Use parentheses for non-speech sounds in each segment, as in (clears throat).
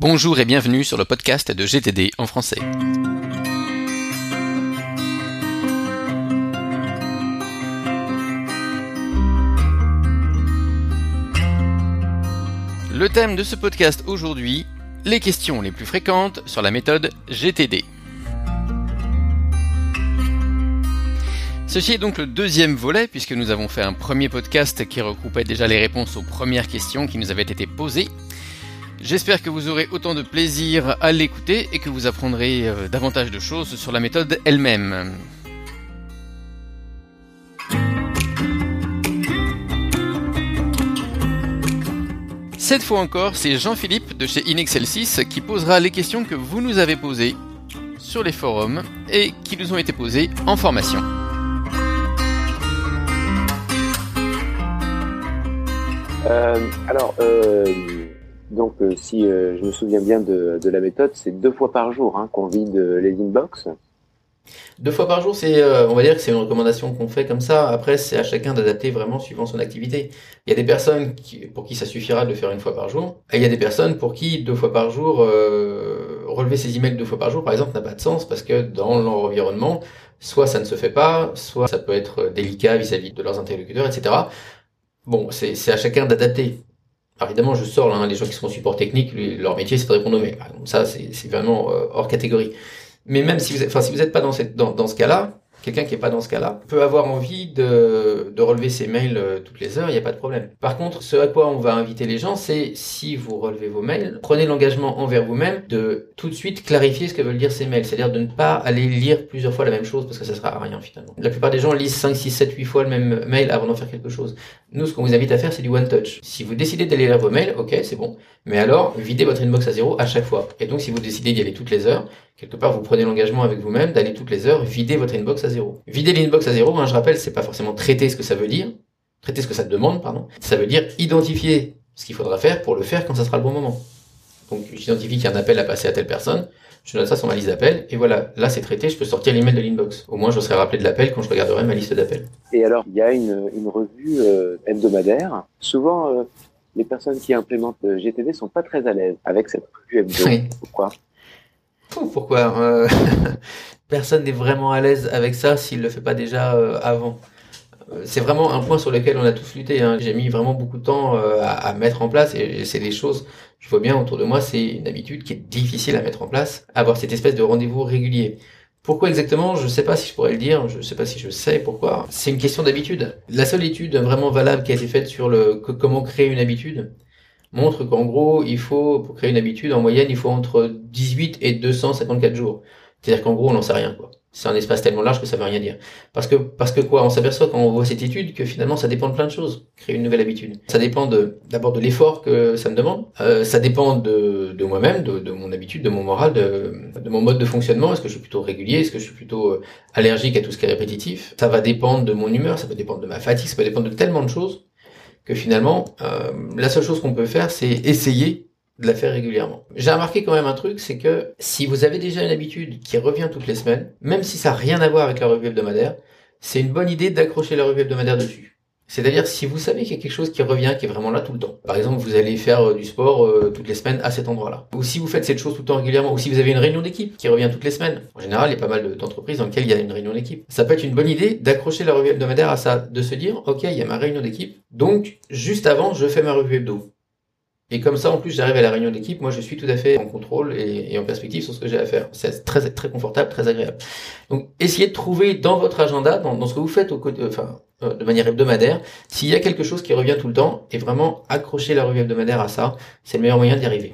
Bonjour et bienvenue sur le podcast de GTD en français. Le thème de ce podcast aujourd'hui, les questions les plus fréquentes sur la méthode GTD. Ceci est donc le deuxième volet puisque nous avons fait un premier podcast qui regroupait déjà les réponses aux premières questions qui nous avaient été posées. J'espère que vous aurez autant de plaisir à l'écouter et que vous apprendrez euh, davantage de choses sur la méthode elle-même. Cette fois encore, c'est Jean-Philippe de chez Inexcelsis qui posera les questions que vous nous avez posées sur les forums et qui nous ont été posées en formation. Euh, alors, euh, donc euh, si euh, je me souviens bien de, de la méthode, c'est deux fois par jour hein, qu'on vide les inbox. Deux fois par jour, c'est, euh, on va dire que c'est une recommandation qu'on fait comme ça. Après, c'est à chacun d'adapter vraiment suivant son activité. Il y a des personnes qui, pour qui ça suffira de le faire une fois par jour, et il y a des personnes pour qui deux fois par jour, relever ses emails deux fois par jour, par exemple, n'a pas de sens parce que dans leur environnement, soit ça ne se fait pas, soit ça peut être délicat vis-à-vis -vis de leurs interlocuteurs, etc. Bon, c'est à chacun d'adapter. Alors évidemment, je sors là, hein, les gens qui sont en support technique, leur métier c'est de répondre aux ça, c'est vraiment euh, hors catégorie. Mais même si vous, enfin, si vous n'êtes pas dans, cette, dans ce cas-là, quelqu'un qui est pas dans ce cas-là peut avoir envie de, de relever ses mails euh, toutes les heures, il n'y a pas de problème. Par contre, ce à quoi on va inviter les gens, c'est si vous relevez vos mails, prenez l'engagement envers vous-même de tout de suite clarifier ce que veulent dire ces mails, c'est-à-dire de ne pas aller lire plusieurs fois la même chose parce que ça sert à rien finalement. La plupart des gens lisent 5, 6, 7, 8 fois le même mail avant d'en faire quelque chose. Nous, ce qu'on vous invite à faire, c'est du one touch. Si vous décidez d'aller lire vos mails, ok, c'est bon. Mais alors, videz votre inbox à zéro à chaque fois. Et donc, si vous décidez d'y aller toutes les heures, quelque part, vous prenez l'engagement avec vous-même d'aller toutes les heures vider votre inbox à zéro. Vider l'inbox à zéro, hein, je rappelle, c'est pas forcément traiter ce que ça veut dire, traiter ce que ça demande, pardon. Ça veut dire identifier ce qu'il faudra faire pour le faire quand ça sera le bon moment. Donc, j'identifie qu'il y a un appel à passer à telle personne, je note ça sur ma liste d'appels, et voilà, là c'est traité, je peux sortir l'email de l'inbox. Au moins, je serai rappelé de l'appel quand je regarderai ma liste d'appels. Et alors, il y a une, revue euh, hebdomadaire. Souvent, euh, les personnes qui implémentent euh, GTD sont pas très à l'aise avec cette revue hebdomadaire. Pourquoi? Pourquoi euh, (laughs) Personne n'est vraiment à l'aise avec ça s'il le fait pas déjà euh, avant. C'est vraiment un point sur lequel on a tous lutté. Hein. J'ai mis vraiment beaucoup de temps à, à, mettre en place et c'est des choses, je vois bien autour de moi, c'est une habitude qui est difficile à mettre en place, avoir cette espèce de rendez-vous régulier. Pourquoi exactement Je ne sais pas si je pourrais le dire, je ne sais pas si je sais pourquoi. C'est une question d'habitude. La seule étude vraiment valable qui a été faite sur le comment créer une habitude, montre qu'en gros, il faut, pour créer une habitude, en moyenne, il faut entre 18 et 254 jours. C'est-à-dire qu'en gros, on n'en sait rien, quoi. C'est un espace tellement large que ça veut rien dire. Parce que, parce que quoi, on s'aperçoit quand on voit cette étude que finalement, ça dépend de plein de choses. Créer une nouvelle habitude. Ça dépend d'abord de l'effort que ça me demande. Euh, ça dépend de, moi-même, de, mon habitude, de mon moral, de, de mon mode de fonctionnement. Est-ce que je suis plutôt régulier? Est-ce que je suis plutôt euh, allergique à tout ce qui est répétitif? Ça va dépendre de mon humeur, ça peut dépendre de ma fatigue, ça peut dépendre de tellement de choses que finalement, euh, la seule chose qu'on peut faire, c'est essayer de la faire régulièrement. J'ai remarqué quand même un truc, c'est que si vous avez déjà une habitude qui revient toutes les semaines, même si ça n'a rien à voir avec la revue hebdomadaire, c'est une bonne idée d'accrocher la revue hebdomadaire dessus. C'est-à-dire si vous savez qu'il y a quelque chose qui revient, qui est vraiment là tout le temps. Par exemple, vous allez faire euh, du sport euh, toutes les semaines à cet endroit-là. Ou si vous faites cette chose tout le temps régulièrement, ou si vous avez une réunion d'équipe qui revient toutes les semaines. En général, il y a pas mal d'entreprises dans lesquelles il y a une réunion d'équipe. Ça peut être une bonne idée d'accrocher la revue hebdomadaire à ça, de se dire, ok, il y a ma réunion d'équipe, donc juste avant, je fais ma revue hebdo. Et comme ça, en plus, j'arrive à la réunion d'équipe, moi je suis tout à fait en contrôle et, en perspective sur ce que j'ai à faire. C'est très très confortable, très agréable. Donc, essayez de trouver dans votre agenda, dans, ce que vous faites au côté, enfin, euh, de manière hebdomadaire, s'il y a quelque chose qui revient tout le temps, et vraiment accrocher la revue hebdomadaire à ça, c'est le meilleur moyen d'y arriver.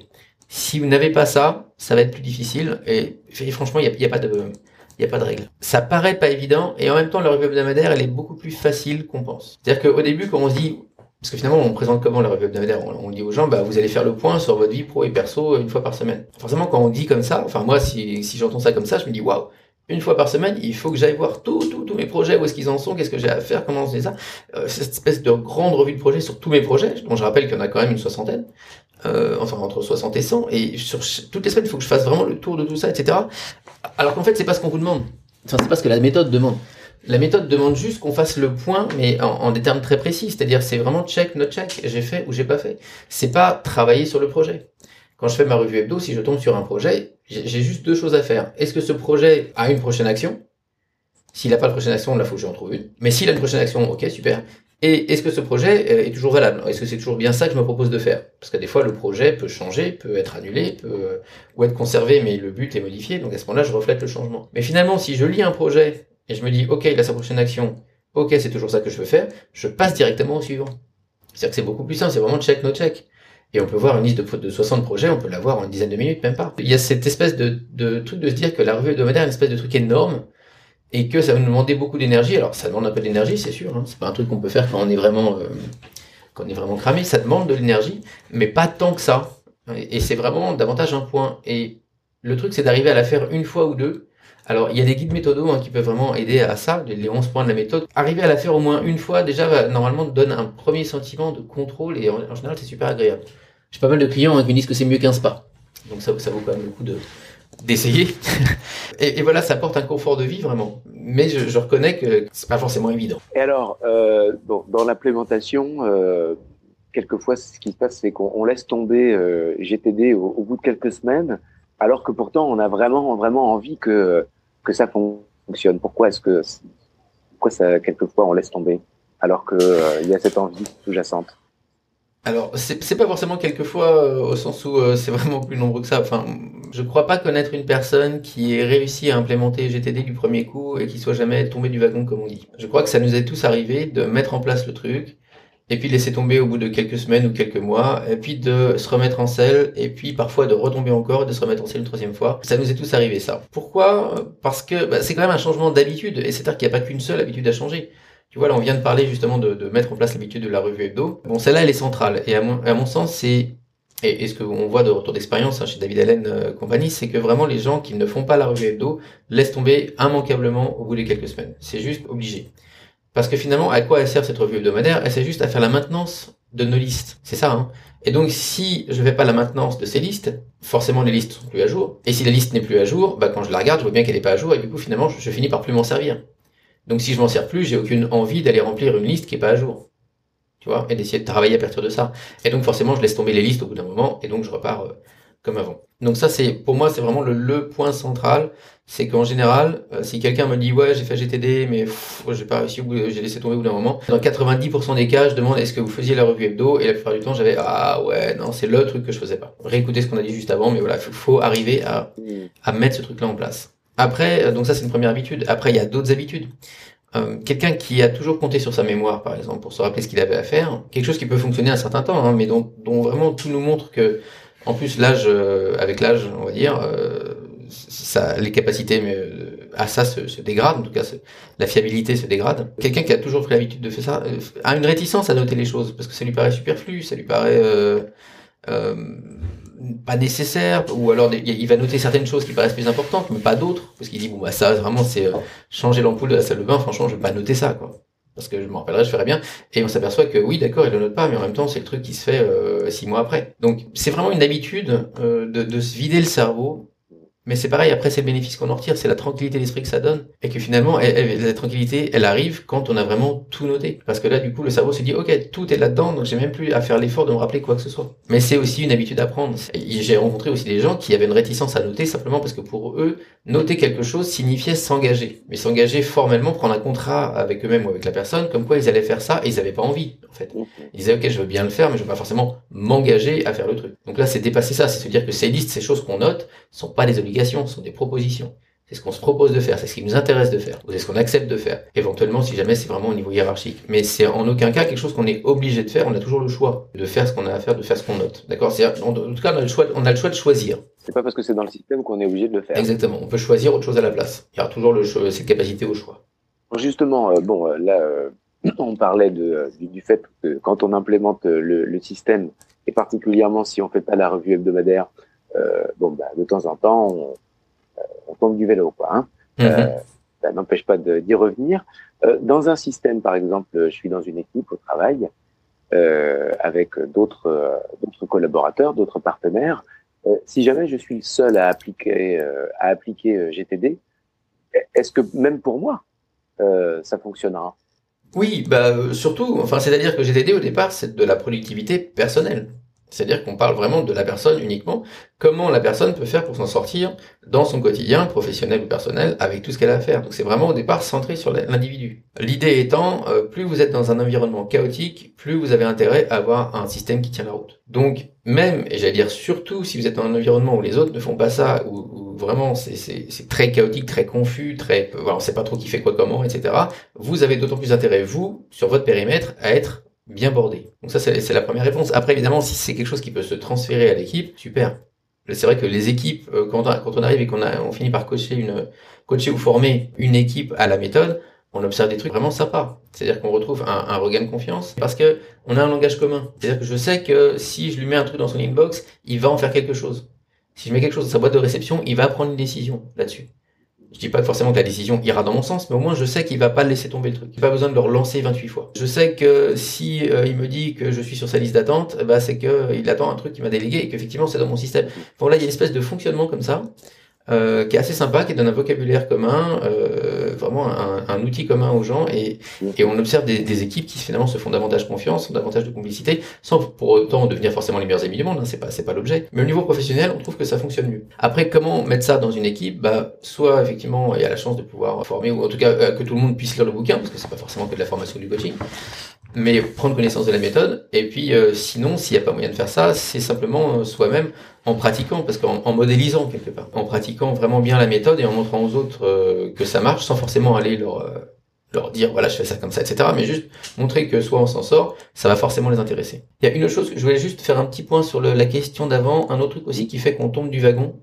Si vous n'avez pas ça, ça va être plus difficile, et, franchement, il n'y a, a, pas de... Il n'y a pas de règle. Ça paraît pas évident, et en même temps, la revue hebdomadaire, elle est beaucoup plus facile qu'on pense. C'est-à-dire qu'au début, quand on se dit, parce que finalement, on présente comment la revue hebdomadaire? On, dit aux gens, bah, vous allez faire le point sur votre vie pro et perso une fois par semaine. Forcément, quand on dit comme ça, enfin moi, si, si j'entends ça comme ça, je me dis, waouh, une fois par semaine, il faut que j'aille voir tous tous mes projets, où est-ce qu'ils en sont, qu'est-ce que j'ai à faire, comment on fait ça. Euh, cette espèce de grande revue de projet sur tous mes projets, dont je rappelle qu'il y en a quand même une soixantaine, euh, enfin entre 60 et 100, et sur toutes les semaines, il faut que je fasse vraiment le tour de tout ça, etc. Alors qu'en fait, c'est pas ce qu'on vous demande. Enfin, c'est pas ce que la méthode demande. La méthode demande juste qu'on fasse le point, mais en, des termes très précis. C'est-à-dire, c'est vraiment check, not check. J'ai fait ou j'ai pas fait. C'est pas travailler sur le projet. Quand je fais ma revue hebdo, si je tombe sur un projet, j'ai juste deux choses à faire. Est-ce que ce projet a une prochaine action? S'il n'a pas de prochaine action, là, faut que j'en trouve une. Mais s'il a une prochaine action, ok, super. Et est-ce que ce projet euh, est toujours valable? Est-ce que c'est toujours bien ça que je me propose de faire? Parce que des fois, le projet peut changer, peut être annulé, peut ou être conservé, mais le but est modifié. Donc à ce moment-là, je reflète le changement. Mais finalement, si je lis un projet et je me dis, ok, a sa prochaine action, ok, c'est toujours ça que je veux faire, je passe directement au suivant. C'est-à-dire que c'est beaucoup plus simple, c'est vraiment check, no check. Et on peut voir une liste de, de 60 projets, on peut l'avoir en une dizaine de minutes, même pas. Il y a cette espèce de, de truc de se dire que la revue hebdomadaire est une espèce de truc énorme, et que ça va nous demander beaucoup d'énergie. Alors ça demande un peu d'énergie, c'est sûr. Hein. C'est pas un truc qu'on peut faire quand on est vraiment euh, quand on est vraiment cramé. Ça demande de l'énergie, mais pas tant que ça. Et, c'est vraiment davantage un point. Et le truc, c'est d'arriver à la faire une fois ou deux. Alors il y a des guides méthodos hein, qui peuvent vraiment aider à ça, les 11 points de la méthode. Arriver à la faire au moins une fois, déjà, va, normalement, donne un premier sentiment de contrôle et en, général, c'est super agréable. J'ai pas mal de clients hein, qui me disent que c'est mieux qu'un spa. Donc ça, vaut quand même le coup de, d'essayer. (laughs) et, voilà, ça apporte un confort de vie vraiment. Mais je, je reconnais que c'est pas forcément évident. Et alors, euh, dans l'implémentation, euh, quelquefois, ce qui se passe, c'est qu'on laisse tomber euh, GTD au, au, bout de quelques semaines, alors que pourtant, on a vraiment, vraiment envie que que ça fonctionne. Pourquoi est-ce que, pourquoi ça, quelquefois, on laisse tomber, alors que euh, il y a cette envie sous-jacente? Alors, c'est pas forcément quelquefois euh, au sens où euh, c'est vraiment plus nombreux que ça. Enfin, je crois pas connaître une personne qui ait réussi à implémenter GTD du premier coup et qui soit jamais tombé du wagon, comme on dit. Je crois que ça nous est tous arrivé de mettre en place le truc et puis laisser tomber au bout de quelques semaines ou quelques mois, et puis de se remettre en selle, et puis parfois de retomber encore et de se remettre en selle une troisième fois. Ça nous est tous arrivé ça. Pourquoi? Parce que bah, c'est quand même un changement d'habitude, et c'est-à-dire qu'il n'y a pas qu'une seule habitude à changer. Tu vois, là, on vient de parler justement de, mettre en place l'habitude de la revue hebdo. Bon, celle-là, elle est centrale. Et à mon, sens, c'est et, ce qu'on voit de retour d'expérience hein, chez David Allen euh, compagnie, c'est que vraiment les gens qui ne font pas la revue hebdo laissent tomber immanquablement au bout de quelques semaines. C'est juste obligé. Parce que finalement, à quoi elle sert cette revue hebdomadaire? Elle sert juste à faire la maintenance de nos listes. C'est ça. Hein et donc, si je fais pas la maintenance de ces listes, forcément les listes sont plus à jour. Et si la liste n'est plus à jour, bah, quand je la regarde, je vois bien qu'elle n'est pas à jour, et du coup, finalement, je, finis par plus m'en servir. Donc si je m'en sers plus, j'ai aucune envie d'aller remplir une liste qui est pas à jour. Tu vois, et d'essayer de travailler à partir de ça. Et donc forcément, je laisse tomber les listes au bout d'un moment, et donc je repars euh, comme avant. Donc ça, c'est pour moi, c'est vraiment le, le, point central. C'est qu'en général, euh, si quelqu'un me dit ouais, j'ai fait GTD, mais j'ai pas réussi, j'ai laissé tomber au bout d'un moment. Dans 90% des cas, je demande est-ce que vous faisiez la revue hebdo, et la plupart du temps, j'avais ah ouais, non, c'est le truc que je faisais pas. Réécoutez ce qu'on a dit juste avant, mais voilà, faut, faut arriver à, à mettre ce truc-là en place. Après, euh, donc ça c'est une première habitude. Après, il y a d'autres habitudes. Euh, quelqu'un qui a toujours compté sur sa mémoire, par exemple, pour se rappeler ce qu'il avait à faire, quelque chose qui peut fonctionner un certain temps, hein, mais dont, dont, vraiment tout nous montre que, en plus, l'âge, euh, avec l'âge, on va dire, ça, les capacités mais, à ça se, se, dégradent, en tout cas, la fiabilité se dégrade. Quelqu'un qui a toujours pris l'habitude de faire ça a une réticence à noter les choses parce que ça lui paraît superflu, ça lui paraît pas nécessaire ou alors il va noter certaines choses qui paraissent plus importantes mais pas d'autres parce qu'il dit bon bah ça vraiment c'est euh, changer l'ampoule de la salle de bain franchement je vais pas noter ça quoi parce que je me rappellerai je ferai bien. Et on s'aperçoit que oui d'accord il le note pas mais en même temps c'est le truc qui se fait euh, six mois après. Donc c'est vraiment une habitude euh, de, de se vider le cerveau mais c'est pareil, après c'est le bénéfice qu'on en retire, c'est la tranquillité d'esprit que ça donne, et que finalement, elle, la tranquillité, elle arrive quand on a vraiment tout noté. Parce que là, du coup, le cerveau se dit, ok, tout est là-dedans, donc j'ai même plus à faire l'effort de me rappeler quoi que ce soit. Mais c'est aussi une habitude à prendre. J'ai rencontré aussi des gens qui avaient une réticence à noter simplement parce que pour eux, noter quelque chose signifiait s'engager. Mais s'engager formellement, prendre un contrat avec eux-mêmes ou avec la personne, comme quoi ils allaient faire ça, et ils avaient pas envie, en fait. Ils disaient, ok, je veux bien le faire, mais je veux pas forcément m'engager à faire le truc. Donc là, c'est dépasser ça, c'est se dire que ces listes, ces choses qu'on note, sont pas des obligations ce sont des propositions. C'est ce qu'on se propose de faire, c'est ce qui nous intéresse de faire, ou c'est ce qu'on accepte de faire. Éventuellement, si jamais c'est vraiment au niveau hiérarchique. Mais c'est en aucun cas quelque chose qu'on est obligé de faire, on a toujours le choix de faire ce qu'on a à faire, de faire ce qu'on note. D'accord? En tout cas, on a le choix, on a le choix de choisir. C'est pas parce que c'est dans le système qu'on est obligé de le faire. Exactement, on peut choisir autre chose à la place. Il y a toujours le, cette capacité au choix. Justement, euh, bon, euh, là, euh, (clears throat) on parlait de, du, fait que quand on implémente le, le, système, et particulièrement si on fait pas la revue hebdomadaire, bon, bah, de temps en temps, on, on tombe du vélo, quoi. Hein. Mhm. Euh, ça n'empêche pas d'y revenir. Euh, dans un système, par exemple, je suis dans une équipe au travail euh, avec d'autres d'autres collaborateurs, d'autres partenaires. si jamais je suis seul à appliquer à appliquer GTD, est-ce que même pour moi ça fonctionnera? Oui, bah surtout. Enfin, c'est-à-dire que GTD au départ, c'est de la productivité personnelle. C'est-à-dire qu'on parle vraiment de la personne uniquement, comment la personne peut faire pour s'en sortir dans son quotidien, professionnel ou personnel, avec tout ce qu'elle a à faire. Donc c'est vraiment au départ centré sur l'individu. L'idée étant, euh, plus vous êtes dans un environnement chaotique, plus vous avez intérêt à avoir un système qui tient la route. Donc même, et j'allais dire surtout, si vous êtes dans un environnement où les autres ne font pas ça, où, vraiment c'est très chaotique, très confus, très, voilà, on sait pas trop qui fait quoi comment, etc. Vous avez d'autant plus intérêt, vous, sur votre périmètre, à être bien bordé. Donc ça, c'est la première réponse. Après, évidemment, si c'est quelque chose qui peut se transférer à l'équipe, super. C'est vrai que les équipes, euh, quand on, arrive et qu'on finit par coacher une, coacher ou former une équipe à la méthode, on observe des trucs vraiment sympas. C'est-à-dire qu'on retrouve un, un, regain de confiance parce que on a un langage commun. C'est-à-dire que je sais que si je lui mets un truc dans son inbox, il va en faire quelque chose. Si je mets quelque chose dans sa boîte de réception, il va prendre une décision là-dessus. Je dis pas forcément que la décision ira dans mon sens, mais au moins je sais qu'il va pas laisser tomber le truc. J'ai pas besoin de le relancer 28 fois. Je sais que si euh, il me dit que je suis sur sa liste d'attente, bah c'est que euh, il attend un truc qu'il m'a délégué et qu'effectivement c'est dans mon système. Bon là il y a une espèce de fonctionnement comme ça euh, qui est assez sympa, qui donne un vocabulaire commun, euh, vraiment un, un, outil commun aux gens, et, et on observe des, des, équipes qui finalement se font davantage confiance, ont davantage de complicité, sans pour autant devenir forcément les meilleurs amis du monde, hein, c'est pas c'est pas l'objet. Mais au niveau professionnel, on trouve que ça fonctionne mieux. Après, comment mettre ça dans une équipe? Bah, soit effectivement, il y a la chance de pouvoir former, ou en tout cas euh, que tout le monde puisse lire le bouquin, parce que c'est pas forcément que de la formation du coaching mais prendre connaissance de la méthode. Et puis, euh, sinon, s'il n'y a pas moyen de faire ça, c'est simplement euh, soi-même en pratiquant, parce qu'en modélisant quelque part, en pratiquant vraiment bien la méthode et en montrant aux autres euh, que ça marche, sans forcément aller leur leur dire voilà je fais ça comme ça, etc. Mais juste montrer que soit on s'en sort, ça va forcément les intéresser. Il y a une autre chose, je voulais juste faire un petit point sur le, la question d'avant, un autre truc aussi qui fait qu'on tombe du wagon.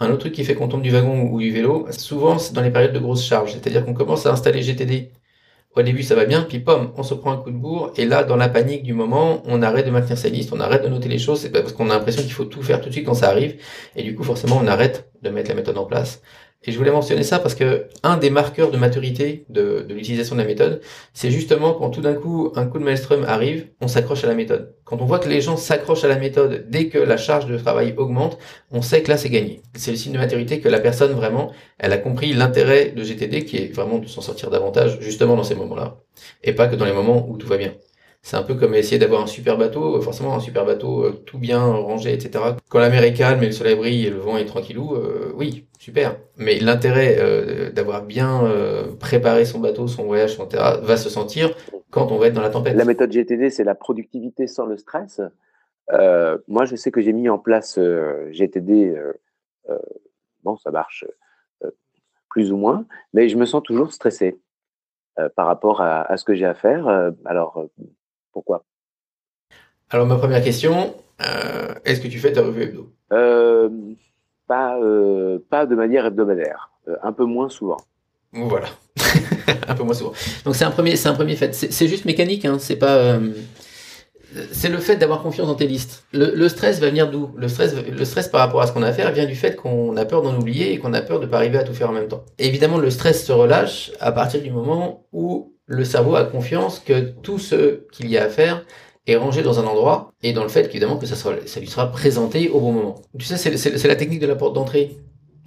Un autre truc qui fait qu'on tombe du wagon ou du vélo, souvent c'est dans les périodes de grosse charge, c'est-à-dire qu'on commence à installer GTD au début, ça va bien, puis pom, on se prend un coup de bourre, et là, dans la panique du moment, on arrête de maintenir sa liste, on arrête de noter les choses, parce qu'on a l'impression qu'il faut tout faire tout de suite quand ça arrive, et du coup, forcément, on arrête de mettre la méthode en place. Et je voulais mentionner ça parce que un des marqueurs de maturité de, de l'utilisation de la méthode, c'est justement quand tout d'un coup un coup de maelstrom arrive, on s'accroche à la méthode. Quand on voit que les gens s'accrochent à la méthode dès que la charge de travail augmente, on sait que là c'est gagné. C'est le signe de maturité que la personne vraiment, elle a compris l'intérêt de GTD qui est vraiment de s'en sortir davantage justement dans ces moments-là et pas que dans les moments où tout va bien. C'est un peu comme essayer d'avoir un super bateau, forcément un super bateau euh, tout bien rangé, etc. Quand la mer est calme et le soleil brille et le vent est tranquillou, euh, oui, super. Mais l'intérêt euh, d'avoir bien préparé son bateau, son voyage, son terrain, va se sentir quand on va être dans la tempête. La méthode GTD, c'est la productivité sans le stress. moi, je sais que j'ai mis en place GTD. bon, ça marche plus ou moins, mais je me sens toujours stressé par rapport à, ce que j'ai à faire. alors, Alors, ma première question, euh, est-ce que tu fais ta revue hebdo? Euh, pas, euh, pas de manière hebdomadaire, un peu moins souvent. Voilà, (laughs) un peu moins souvent. Donc c'est un premier, c'est un premier fait. C'est juste mécanique, hein. c'est pas c'est le fait d'avoir confiance dans tes listes. Le, stress va venir d'où? Le stress, le stress par rapport à ce qu'on a à faire vient du fait qu'on a peur d'en oublier et qu'on a peur de pas arriver à tout faire en même temps. évidemment, le stress se relâche à partir du moment où le cerveau a confiance que tout ce qu'il y a à faire est rangé dans un endroit et dans le fait qu'évidemment que ça, ça lui sera présenté au bon moment. Tu sais, c'est la technique de la porte d'entrée.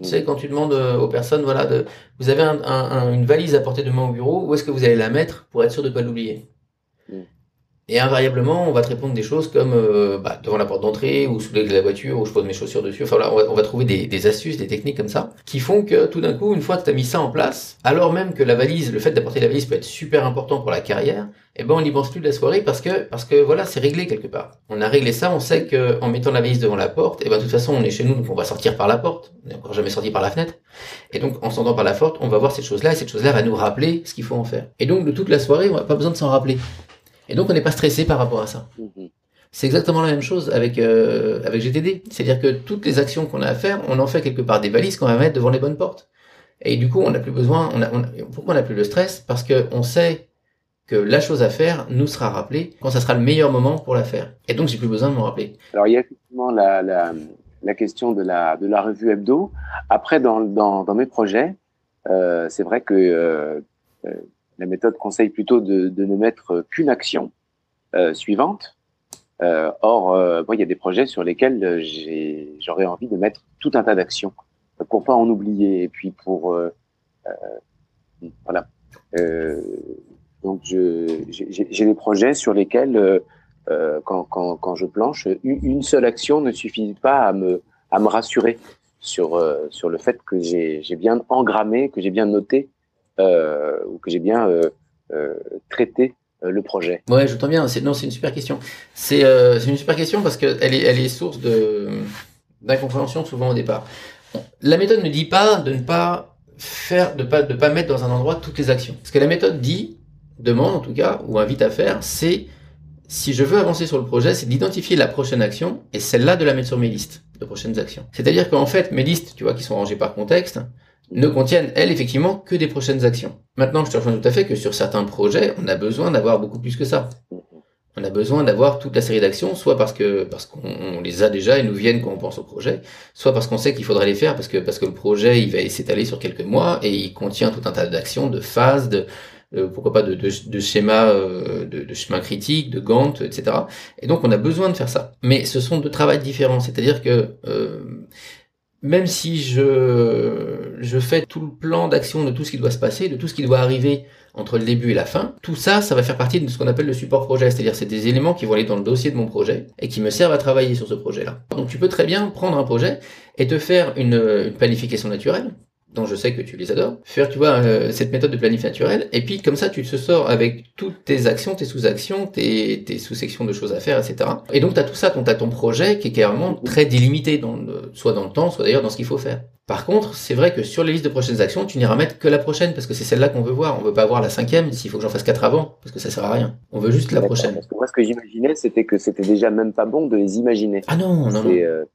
Tu sais, quand tu demandes euh, aux personnes, voilà, de, vous avez une valise à portée de main au bureau, où est-ce que vous allez la mettre pour être sûr de ne pas l'oublier et invariablement, on va te répondre des choses comme euh, bah, devant la porte d'entrée ou sous de la voiture où je pose mes chaussures dessus. Enfin là, on va, trouver des, des, astuces, des techniques comme ça qui font que tout d'un coup, une fois que tu as mis ça en place, alors même que la valise, le fait d'apporter la valise peut être super important pour la carrière, eh ben on n'y pense plus de la soirée parce que parce que voilà, c'est réglé quelque part. On a réglé ça, on sait que en mettant la valise devant la porte, et eh ben de toute façon, on est chez nous donc on va sortir par la porte. On n'est encore jamais sorti par la fenêtre. Et donc en sortant par la porte, on va voir cette chose-là et cette chose-là va nous rappeler ce qu'il faut en faire. Et donc de toute la soirée, on n'a pas besoin de s'en rappeler. Et donc on n'est pas stressé par rapport à ça. Mhm. C'est exactement la même chose avec euh, avec GTD. C'est-à-dire que toutes les actions qu'on a à faire, on en fait quelque part des balises qu'on va mettre devant les bonnes portes. Et du coup, on n'a plus besoin. On a, pourquoi on n'a plus le stress? Parce que on sait que la chose à faire nous sera rappelée quand ça sera le meilleur moment pour la faire. Et donc, j'ai plus besoin de m'en rappeler. Alors, il y a effectivement la, la, la, question de la, de la revue hebdo. Après, dans, dans, dans mes projets, euh, c'est vrai que euh, euh la méthode conseille plutôt de, de ne mettre qu'une action euh, suivante. Euh, or, euh, il y a des projets sur lesquels j'aurais envie de mettre tout un tas d'actions pour pas en oublier et puis pour voilà. Donc, j'ai des projets sur lesquels euh, quand, quand, je planche, une seule action ne suffit pas à me, rassurer sur, euh, sur le fait que j'ai bien engrammé, que j'ai bien noté euh, ou que j'ai bien euh, euh traité le projet. Ouais, j'entends bien. Non, c'est une super question. C'est une super question parce qu'elle est, source d'incompréhension souvent au départ. La méthode ne dit pas de ne pas faire, de pas, pas mettre dans un endroit toutes les actions. Ce que la méthode dit, demande en tout cas, ou invite à faire, c'est si je veux avancer sur le projet, c'est d'identifier la prochaine action et celle-là de la mettre sur mes listes de prochaines actions. C'est-à-dire qu'en fait, mes listes, tu vois, qui sont rangées par contexte, ne contiennent, elles, effectivement, que des prochaines actions. Maintenant, je te rejoins tout à fait que sur certains projets, on a besoin d'avoir beaucoup plus que ça. On a besoin d'avoir toute la série d'actions, soit parce que parce qu'on les a déjà et nous viennent quand on pense au projet, soit parce qu'on sait qu'il faudrait les faire parce que parce que le projet il va s'étaler sur quelques mois et il contient tout un tas d'actions, de phases, de pourquoi pas de, de, de schémas, euh, de, de de Gantt, etc. Et donc on a besoin de faire ça. Mais ce sont deux travails différents, c'est-à-dire que euh, même si je, je fais tout le plan d'action de tout ce qui doit se passer, de tout ce qui doit arriver entre le début et la fin, tout ça, ça va faire partie de ce qu'on appelle le support projet, c'est-à-dire c'est des éléments qui vont aller dans le dossier de mon projet et qui me servent à travailler sur ce projet-là. Donc tu peux très bien prendre un projet et te faire une planification naturelle, dont je sais que tu les adores, faire, tu vois, euh, cette méthode de planif naturel, et puis comme ça, tu te sors avec toutes tes actions, tes sous-actions, tes, tes sous-sections de choses à faire, etc. Et donc, tu as tout ça, tu as ton projet qui est carrément très délimité, dans soit dans le temps, soit d'ailleurs dans ce qu'il faut faire. Par contre, c'est vrai que sur les listes de prochaines actions, tu n'iras mettre que la prochaine, parce que c'est celle-là qu'on veut voir. On veut pas voir la cinquième, s'il faut que j'en fasse quatre avant, parce que ça sert à rien. On veut juste la prochaine. Parce que moi, ce que j'imaginais, c'était que c'était déjà même pas bon de les imaginer. Ah non, non, non. Euh,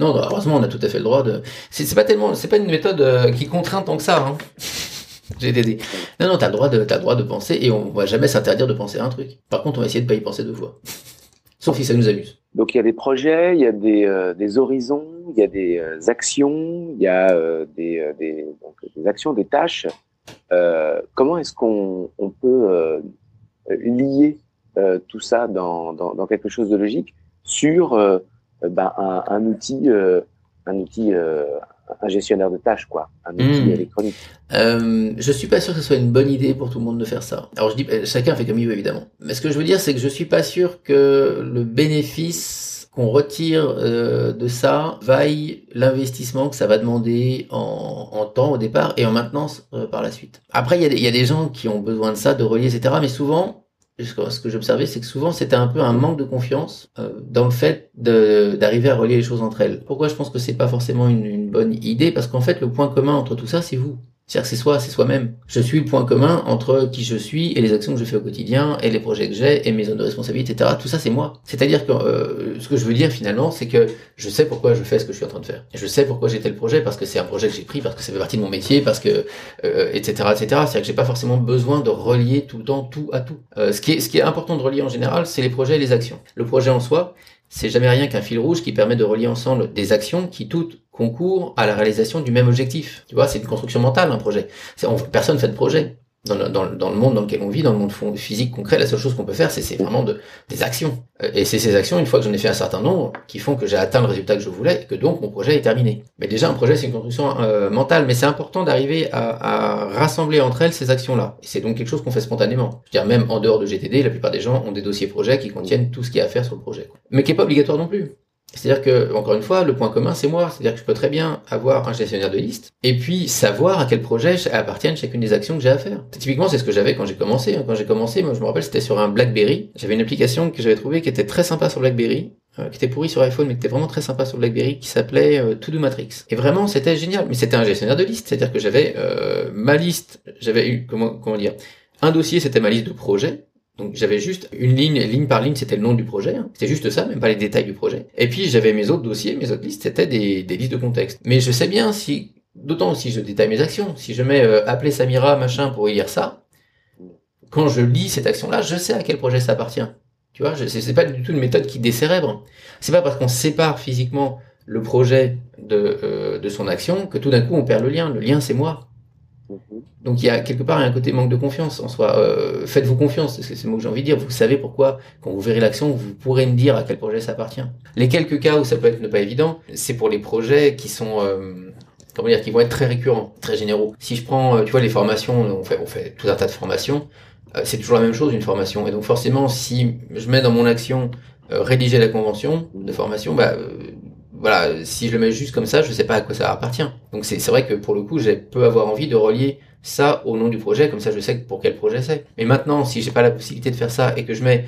non, heureusement, on a tout à fait le droit de. C'est pas tellement, c'est pas une méthode euh, qui contraint tant que ça. Hein. (laughs) Dit. Non, non, t'as le droit de, t'as le droit de penser et on va jamais s'interdire de penser à un truc. Par contre, on va essayer de pas y penser deux fois. (laughs) Sauf si ça nous amuse. Donc il y a des projets, il y a des, euh, horizons, il y a des euh, actions, il y a des, actions, des tâches. comment est-ce qu'on on peut lier tout ça dans, dans, quelque chose de logique sur euh, ben, un, un, outil, euh, un outil, euh, un gestionnaire de tâches, quoi, un outil hmm. électronique. Euh, je suis pas sûr que ce soit une bonne idée pour tout le monde de faire ça. Alors je dis, chacun fait comme il veut évidemment. Mais ce que je veux dire, c'est que je suis pas sûr que le bénéfice qu'on retire euh, de ça vaille l'investissement que ça va demander en, en, temps au départ et en maintenance par la suite. Après, il y, a des, il y a des gens qui ont besoin de ça, de relier, etc. Mais souvent, ce que j'observais, c'est que souvent c'était un peu un manque de confiance euh, dans le fait d'arriver à relier les choses entre elles. Pourquoi je pense que c'est pas forcément une, une, bonne idée? Parce qu'en fait, le point commun entre tout ça, c'est vous. C'est-à-dire que c'est soi, c'est soi-même. Je suis le point commun entre qui je suis et les actions que je fais au quotidien et les projets que j'ai et mes zones de responsabilité, etc. Tout ça, c'est moi. C'est-à-dire que euh, ce que je veux dire finalement, c'est que je sais pourquoi je fais ce que je suis en train de faire. je sais pourquoi j'ai tel projet parce que c'est un projet que j'ai pris, parce que ça fait partie de mon métier, parce que euh, etc. etc. C'est-à-dire que j'ai pas forcément besoin de relier tout le temps tout à tout. Euh, ce qui est ce qui est important de relier en général, c'est les projets et les actions. Le projet en soi, c'est jamais rien qu'un fil rouge qui permet de relier ensemble des actions qui toutes à la réalisation du même objectif. Tu vois, c'est une construction mentale, un projet. On, personne fait de projet. Dans le, monde dans lequel on vit, dans le monde physique concret, la seule chose qu'on peut faire, c'est vraiment de, des actions. Euh, et c'est ces actions, une fois que j'en ai fait un certain nombre, qui font que j'ai atteint le résultat que je voulais, et que donc mon projet est terminé. Mais déjà, un projet, c'est une construction euh, mentale, mais c'est important d'arriver à, rassembler entre elles ces actions-là. Et c'est donc quelque chose qu'on fait spontanément. Je veux dire, même en dehors de GTD, la plupart des gens ont des dossiers projets qui contiennent tout ce qu'il y a à faire sur le projet. Mais qui est pas obligatoire non plus. C'est-à-dire que, encore une fois, le point commun, c'est moi. C'est-à-dire que je peux très bien avoir un gestionnaire de liste et puis savoir à quel projet appartiennent chacune des actions que j'ai à faire. Typiquement, c'est ce que j'avais quand j'ai commencé. Hein. Quand j'ai commencé, moi, je me rappelle, c'était sur un BlackBerry. J'avais une application que j'avais trouvée qui était très sympa sur BlackBerry, euh, qui était pourrie sur iPhone, mais qui était vraiment très sympa sur BlackBerry, qui s'appelait euh, To Do Matrix. Et vraiment, c'était génial. Mais c'était un gestionnaire de liste. C'est-à-dire que j'avais euh, ma liste, j'avais eu, comment dire, un dossier, c'était ma liste de projets donc j'avais juste une ligne, ligne par ligne, c'était le nom du projet. Hein. C'était juste ça, même pas les détails du projet. Et puis j'avais mes autres dossiers, mes autres listes, c'était des, listes de contexte. Mais je sais bien si, d'autant si je détaille mes actions, si je mets euh, appeler Samira machin pour lire ça, quand je lis cette action-là, je sais à quel projet ça appartient. Tu vois, c'est pas du tout une méthode qui décérèbre. C'est pas parce qu'on sépare physiquement le projet de, euh, de son action que tout d'un coup on perd le lien. Le lien c'est moi. Mhm. Donc il y a quelque part un côté manque de confiance en soi. Euh, Faites-vous confiance, c'est le mot que j'ai envie de dire. Vous savez pourquoi, quand vous verrez l'action, vous pourrez me dire à quel projet ça appartient. Les quelques cas où ça peut être pas évident, c'est pour les projets qui sont euh, comment dire, qui vont être très récurrents, très généraux. Si je prends, euh, tu vois, les formations, on fait, tout un tas de formations. euh, c'est toujours la même chose une formation. Et donc forcément, si je mets dans mon action rédiger la convention de formation, bah voilà, si je le mets juste comme ça, je sais pas à quoi ça appartient. Donc c'est vrai que pour le coup, j'ai peu avoir envie de relier ça au nom du projet, comme ça je sais pour quel projet c'est. Mais maintenant, si j'ai pas la possibilité de faire ça et que je mets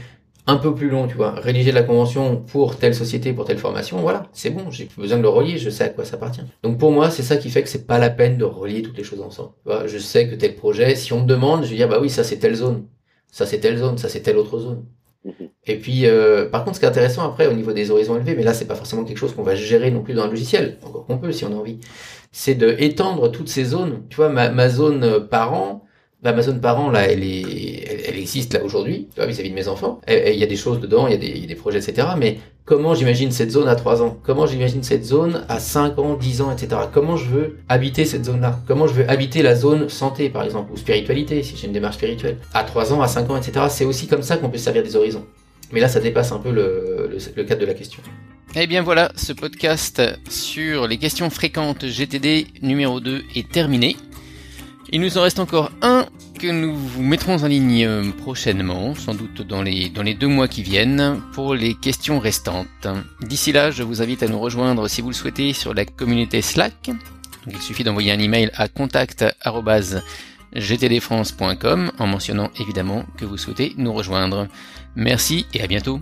un peu plus long, tu vois, rédiger la convention pour telle société, pour telle formation, voilà, c'est bon, j'ai besoin de le relier, je sais à quoi ça appartient. Donc pour moi, c'est ça qui fait que c'est pas la peine de relier toutes les choses ensemble. Tu je sais que tel projet, si on me demande, je vais dire bah oui, ça c'est telle zone, ça c'est telle zone, ça c'est telle autre zone. Mhm. Et puis, euh, par contre, ce qui est intéressant après au niveau des horizons élevés, mais là c'est pas forcément quelque chose qu'on va gérer non plus dans un logiciel, encore qu'on peut si on a envie, c'est de étendre toutes ces zones. Tu vois, ma, ma zone parent, bah, ma zone parent là, elle est, elle, existe là aujourd'hui, vis-à-vis de mes enfants. Il y a des choses dedans, il y, a des, des projets, etc. Mais comment j'imagine cette zone à 3 ans? Comment j'imagine cette zone à 5 ans, 10 ans, etc. Comment je veux habiter cette zone-là? Comment je veux habiter la zone santé, par exemple, ou spiritualité, si j'ai une démarche spirituelle? À 3 ans, à 5 ans, etc. C'est aussi comme ça qu'on peut servir des horizons. Mais là, ça dépasse un peu le, le, le cadre de la question. Eh bien voilà, ce podcast sur les questions fréquentes GTD numéro 2 est terminé. Il nous en reste encore un que nous vous mettrons en ligne euh, prochainement, sans doute dans les, deux mois qui viennent, pour les questions restantes. D'ici là, je vous invite à nous rejoindre si vous le souhaitez sur la communauté Slack. il suffit d'envoyer un email à contact.gtdfrance.com en mentionnant évidemment que vous souhaitez nous rejoindre. Merci et à bientôt.